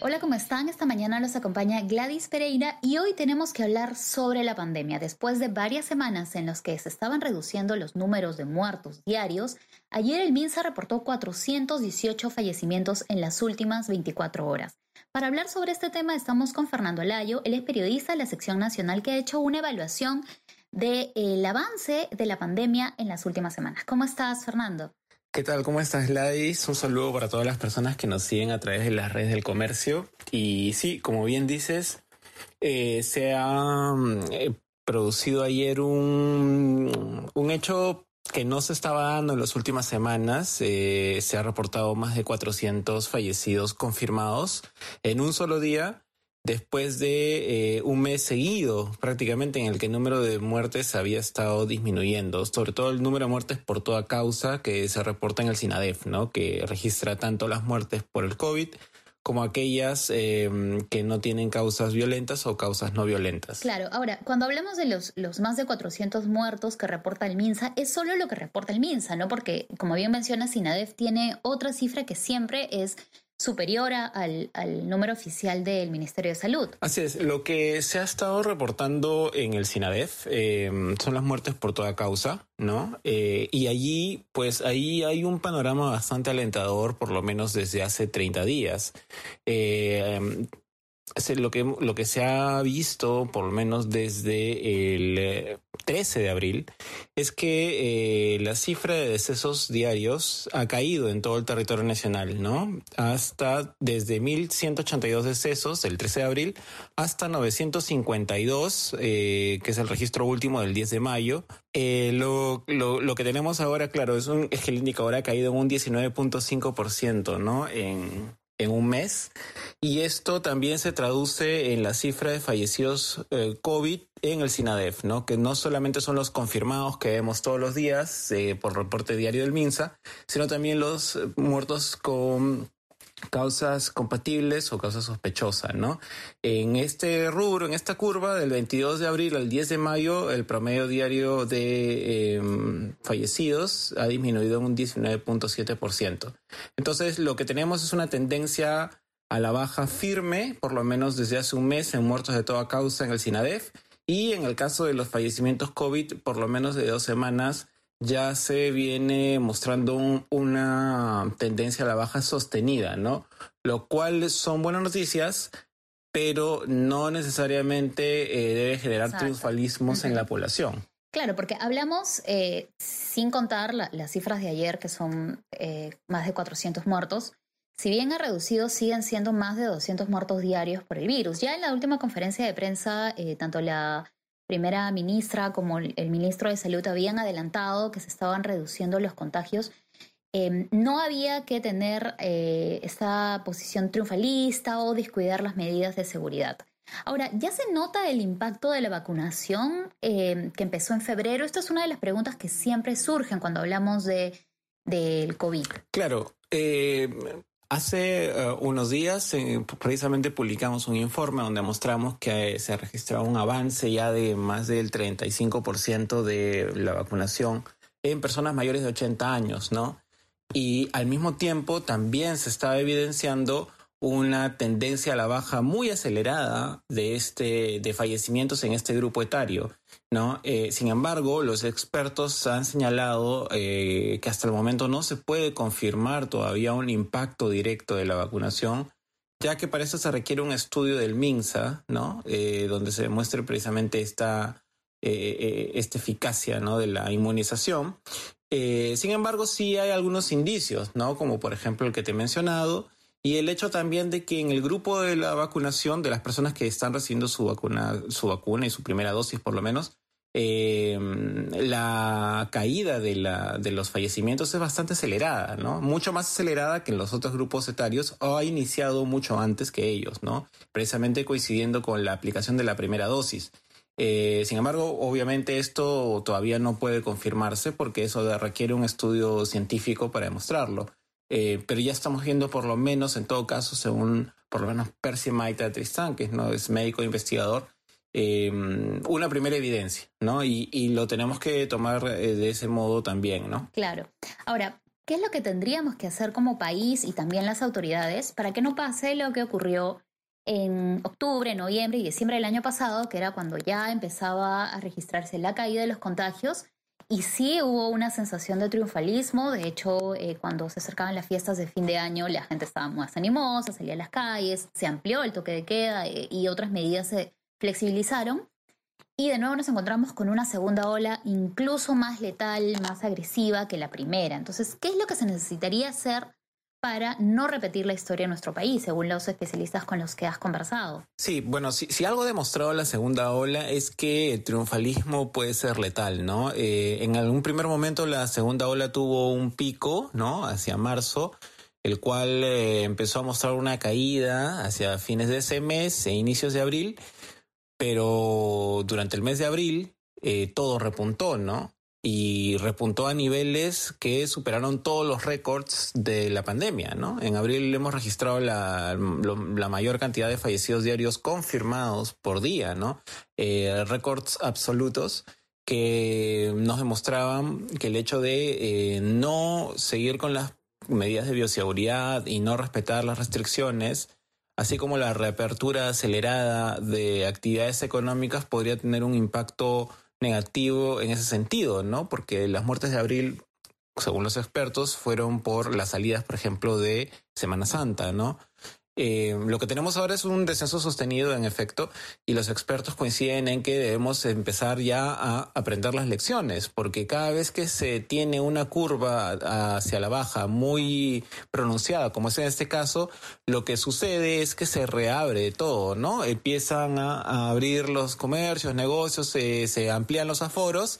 Hola, ¿cómo están? Esta mañana los acompaña Gladys Pereira y hoy tenemos que hablar sobre la pandemia. Después de varias semanas en las que se estaban reduciendo los números de muertos diarios, ayer el MINSA reportó 418 fallecimientos en las últimas 24 horas. Para hablar sobre este tema estamos con Fernando Alayo, él es periodista de la sección nacional que ha hecho una evaluación del avance de la pandemia en las últimas semanas. ¿Cómo estás, Fernando? ¿Qué tal? ¿Cómo estás, Gladys? Un saludo para todas las personas que nos siguen a través de las redes del comercio. Y sí, como bien dices, eh, se ha eh, producido ayer un, un hecho que no se estaba dando en las últimas semanas. Eh, se ha reportado más de 400 fallecidos confirmados en un solo día después de eh, un mes seguido prácticamente en el que el número de muertes había estado disminuyendo, sobre todo el número de muertes por toda causa que se reporta en el SINADEF, ¿no? que registra tanto las muertes por el COVID como aquellas eh, que no tienen causas violentas o causas no violentas. Claro, ahora, cuando hablamos de los, los más de 400 muertos que reporta el MINSA, es solo lo que reporta el MINSA, ¿no? Porque, como bien menciona, SINADEF tiene otra cifra que siempre es superior al, al, número oficial del Ministerio de Salud. Así es, lo que se ha estado reportando en el SINADEF eh, son las muertes por toda causa, ¿no? Eh, y allí, pues ahí hay un panorama bastante alentador, por lo menos desde hace 30 días. Eh, lo que, lo que se ha visto, por lo menos desde el 13 de abril, es que eh, la cifra de decesos diarios ha caído en todo el territorio nacional, ¿no? Hasta desde 1.182 decesos el 13 de abril hasta 952, eh, que es el registro último del 10 de mayo. Eh, lo, lo, lo, que tenemos ahora, claro, es, un, que el indicador ha caído en un 19.5%, ¿no? En, en un mes. Y esto también se traduce en la cifra de fallecidos eh, COVID en el SINADEF, ¿no? Que no solamente son los confirmados que vemos todos los días eh, por reporte diario del MINSA, sino también los muertos con causas compatibles o causas sospechosas, ¿no? En este rubro, en esta curva, del 22 de abril al 10 de mayo, el promedio diario de eh, fallecidos ha disminuido un 19.7%. Entonces, lo que tenemos es una tendencia a la baja firme, por lo menos desde hace un mes, en muertos de toda causa en el SINADEF, y en el caso de los fallecimientos COVID, por lo menos de dos semanas, ya se viene mostrando una tendencia a la baja sostenida, ¿no? Lo cual son buenas noticias, pero no necesariamente eh, debe generar triunfalismos en la población. Claro, porque hablamos, eh, sin contar las cifras de ayer, que son eh, más de 400 muertos, si bien ha reducido, siguen siendo más de 200 muertos diarios por el virus. Ya en la última conferencia de prensa, tanto la primera ministra como el ministro de Salud habían adelantado que se estaban reduciendo los contagios, eh, no había que tener eh, esta posición triunfalista o descuidar las medidas de seguridad. Ahora, ¿ya se nota el impacto de la vacunación eh, que empezó en febrero? Esta es una de las preguntas que siempre surgen cuando hablamos de, del COVID. Claro, Hace uh, unos días eh, precisamente publicamos un informe donde mostramos que eh, se ha registrado un avance ya de más del 35% de la vacunación en personas mayores de 80 años, ¿no? Y al mismo tiempo también se está evidenciando una tendencia a la baja muy acelerada de este de fallecimientos en este grupo etario no eh, sin embargo los expertos han señalado eh, que hasta el momento no se puede confirmar todavía un impacto directo de la vacunación ya que para eso se requiere un estudio del MINSA no eh, donde se demuestre precisamente esta esta eficacia no de la inmunización. Sin embargo sí hay algunos indicios no como por ejemplo el que te he mencionado y el hecho también de que en el grupo de la vacunación, de las personas que están recibiendo su vacuna, su vacuna y su primera dosis por lo menos, eh, la caída de, la, de los fallecimientos es bastante acelerada, ¿no? Mucho más acelerada que en los otros grupos etarios o ha iniciado mucho antes que ellos, ¿no? Precisamente coincidiendo con la aplicación de la primera dosis. Eh, sin embargo, obviamente esto todavía no puede confirmarse porque eso requiere un estudio científico para demostrarlo. Eh, pero ya estamos viendo por lo menos, en todo caso, según por lo menos Percy Maita Tristán, que ¿no? es médico investigador, eh, una primera evidencia, ¿no? Y, y, lo tenemos que tomar de ese modo también, ¿no? Claro. Ahora, ¿qué es lo que tendríamos que hacer como país y también las autoridades para que no pase lo que ocurrió en octubre, noviembre y diciembre del año pasado, que era cuando ya empezaba a registrarse la caída de los contagios. Y sí hubo una sensación de triunfalismo. De hecho, eh, cuando se acercaban las fiestas de fin de año, la gente estaba más animosa, salía a las calles, se amplió el toque de queda eh, y otras medidas se flexibilizaron. Y de nuevo nos encontramos con una segunda ola incluso más letal, más agresiva que la primera. Entonces, ¿qué es lo que se necesitaría hacer para no repetir la historia de nuestro país, según los especialistas con los que has conversado. Sí, bueno, si, algo ha demostrado la segunda ola es que el triunfalismo puede ser letal, ¿no? Eh, en algún primer momento la segunda ola tuvo un pico, ¿no? Hacia marzo, el cual eh, empezó a mostrar una caída hacia fines de ese mes e inicios de abril, pero durante el mes de abril eh, todo repuntó, ¿no? Y repuntó a niveles que superaron todos los récords de la pandemia, ¿no? En abril hemos registrado la, la mayor cantidad de fallecidos diarios confirmados por día, ¿no? Eh, récords absolutos que nos demostraban que el hecho de eh, no seguir con las medidas de bioseguridad y no respetar las restricciones, así como la reapertura acelerada de actividades económicas podría tener un impacto negativo en ese sentido, ¿no? Porque las muertes de abril, según los expertos, fueron por las salidas, por ejemplo, de Semana Santa, ¿no? Eh, lo que tenemos ahora es un descenso sostenido, en efecto, y los expertos coinciden en que debemos empezar ya a aprender las lecciones, porque cada vez que se tiene una curva hacia la baja muy pronunciada, como es en este caso, lo que sucede es que se reabre todo, ¿no? Empiezan a, abrir los comercios, negocios, se amplían los aforos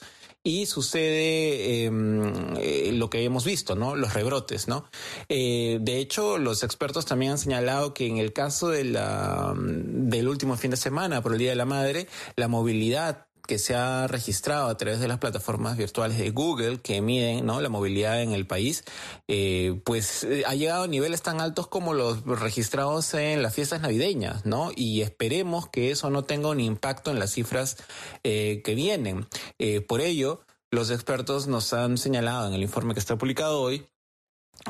y sucede em, eh, lo que hemos visto, ¿no? Los rebrotes, ¿no? Eh, de hecho, los expertos también han señalado que en el caso de la, del último fin de semana, por el Día de la Madre, la movilidad que se ha registrado a través de las plataformas virtuales de Google que miden ¿no? la movilidad en el país, eh, pues ha llegado a niveles tan altos como los registrados en las fiestas navideñas, ¿no? Y esperemos que eso no tenga un impacto en las cifras eh, que vienen. Eh, por ello, los expertos nos han señalado en el informe que está publicado hoy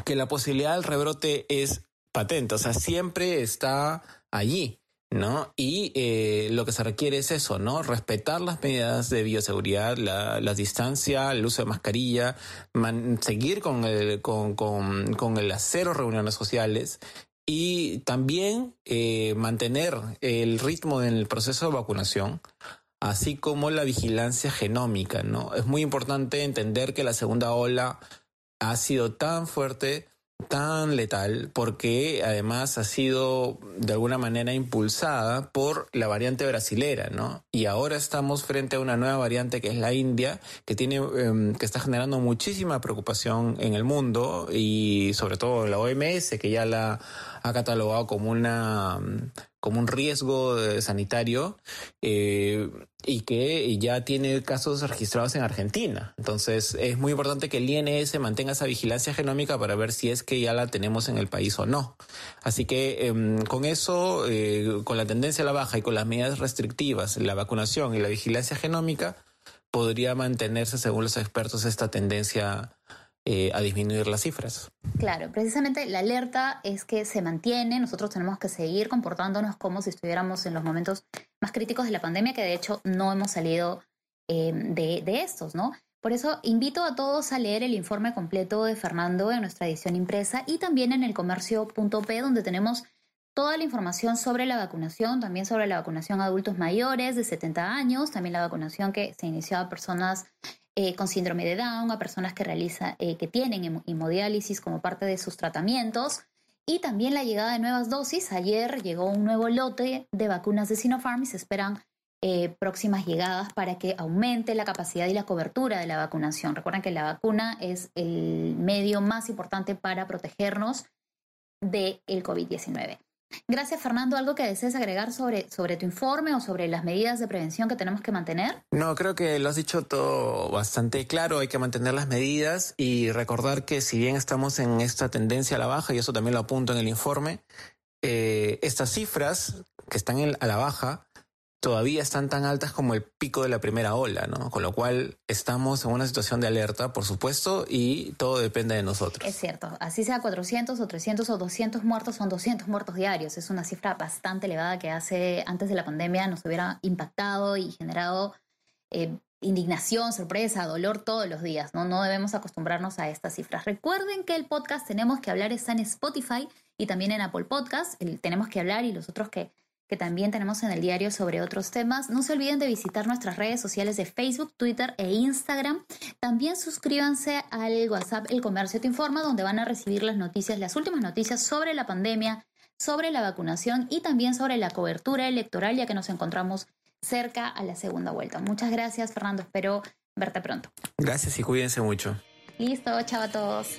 que la posibilidad del rebrote es patente, o sea, siempre está allí. ¿No? Y eh, lo que se requiere es eso, ¿no? Respetar las medidas de bioseguridad, la, la distancia, el uso de mascarilla, seguir con el, con, con, con el cero reuniones sociales y también eh, mantener el ritmo en el proceso de vacunación así como la vigilancia genómica, ¿no? Es muy importante entender que la segunda ola ha sido tan fuerte tan letal porque además ha sido de alguna manera impulsada por la variante brasilera, ¿no? Y ahora estamos frente a una nueva variante que es la India, que tiene em, que está generando muchísima preocupación en el mundo y sobre todo la OMS que ya la ha catalogado como una como un riesgo sanitario eh, y que ya tiene casos registrados en Argentina. Entonces es muy importante que el INS mantenga esa vigilancia genómica para ver si es que ya la tenemos en el país o no. Así que em, con eso, eh, con la tendencia a la baja y con las medidas restrictivas, la vacunación y la vigilancia genómica, podría mantenerse, según los expertos, esta tendencia eh, a disminuir las cifras. Claro, precisamente la alerta es que se mantiene, nosotros tenemos que seguir comportándonos como si estuviéramos en los momentos más críticos de la pandemia, que de hecho no hemos salido eh, de, estos, ¿no? Por eso invito a todos a leer el informe completo de Fernando en nuestra edición impresa y también en el comercio.p donde tenemos toda la información sobre la vacunación, también sobre la vacunación a adultos mayores de 70 años, también la vacunación que se inició a personas eh, con síndrome de Down, a personas que, realiza, eh, que tienen hemodiálisis como parte de sus tratamientos. Y también la llegada de nuevas dosis. Ayer llegó un nuevo lote de vacunas de Sinopharm y se esperan eh, próximas llegadas para que aumente la capacidad y la cobertura de la vacunación. Recuerden que la vacuna es el medio más importante para protegernos del COVID-19. Gracias, Fernando. ¿Algo que desees agregar sobre, sobre tu informe o sobre las medidas de prevención que tenemos que mantener? No, creo que lo has dicho todo bastante claro. Hay que mantener las medidas y recordar que si bien estamos en esta tendencia a la baja, y eso también lo apunto en el informe, eh, estas cifras que están a la baja todavía están tan altas como el pico de la primera ola, ¿no? Con lo cual estamos en una situación de alerta, por supuesto, y todo depende de nosotros. Es cierto, así sea 400 o 300 o 200 muertos, son 200 muertos diarios. Es una cifra bastante elevada que hace antes de la pandemia nos hubiera impactado y generado eh, indignación, sorpresa, dolor todos los días, ¿no? No debemos acostumbrarnos a estas cifras. Recuerden que el podcast Tenemos que hablar está en Spotify y también en Apple Podcast, el Tenemos que hablar y los otros que que también tenemos en el diario sobre otros temas. No se olviden de visitar nuestras redes sociales de Facebook, Twitter e Instagram. También suscríbanse al WhatsApp El Comercio Te Informa, donde van a recibir las noticias, las últimas noticias sobre la pandemia, sobre la vacunación y también sobre la cobertura electoral, ya que nos encontramos cerca a la segunda vuelta. Muchas gracias, Fernando. Espero verte pronto. Gracias y cuídense mucho. Listo, chao a todos.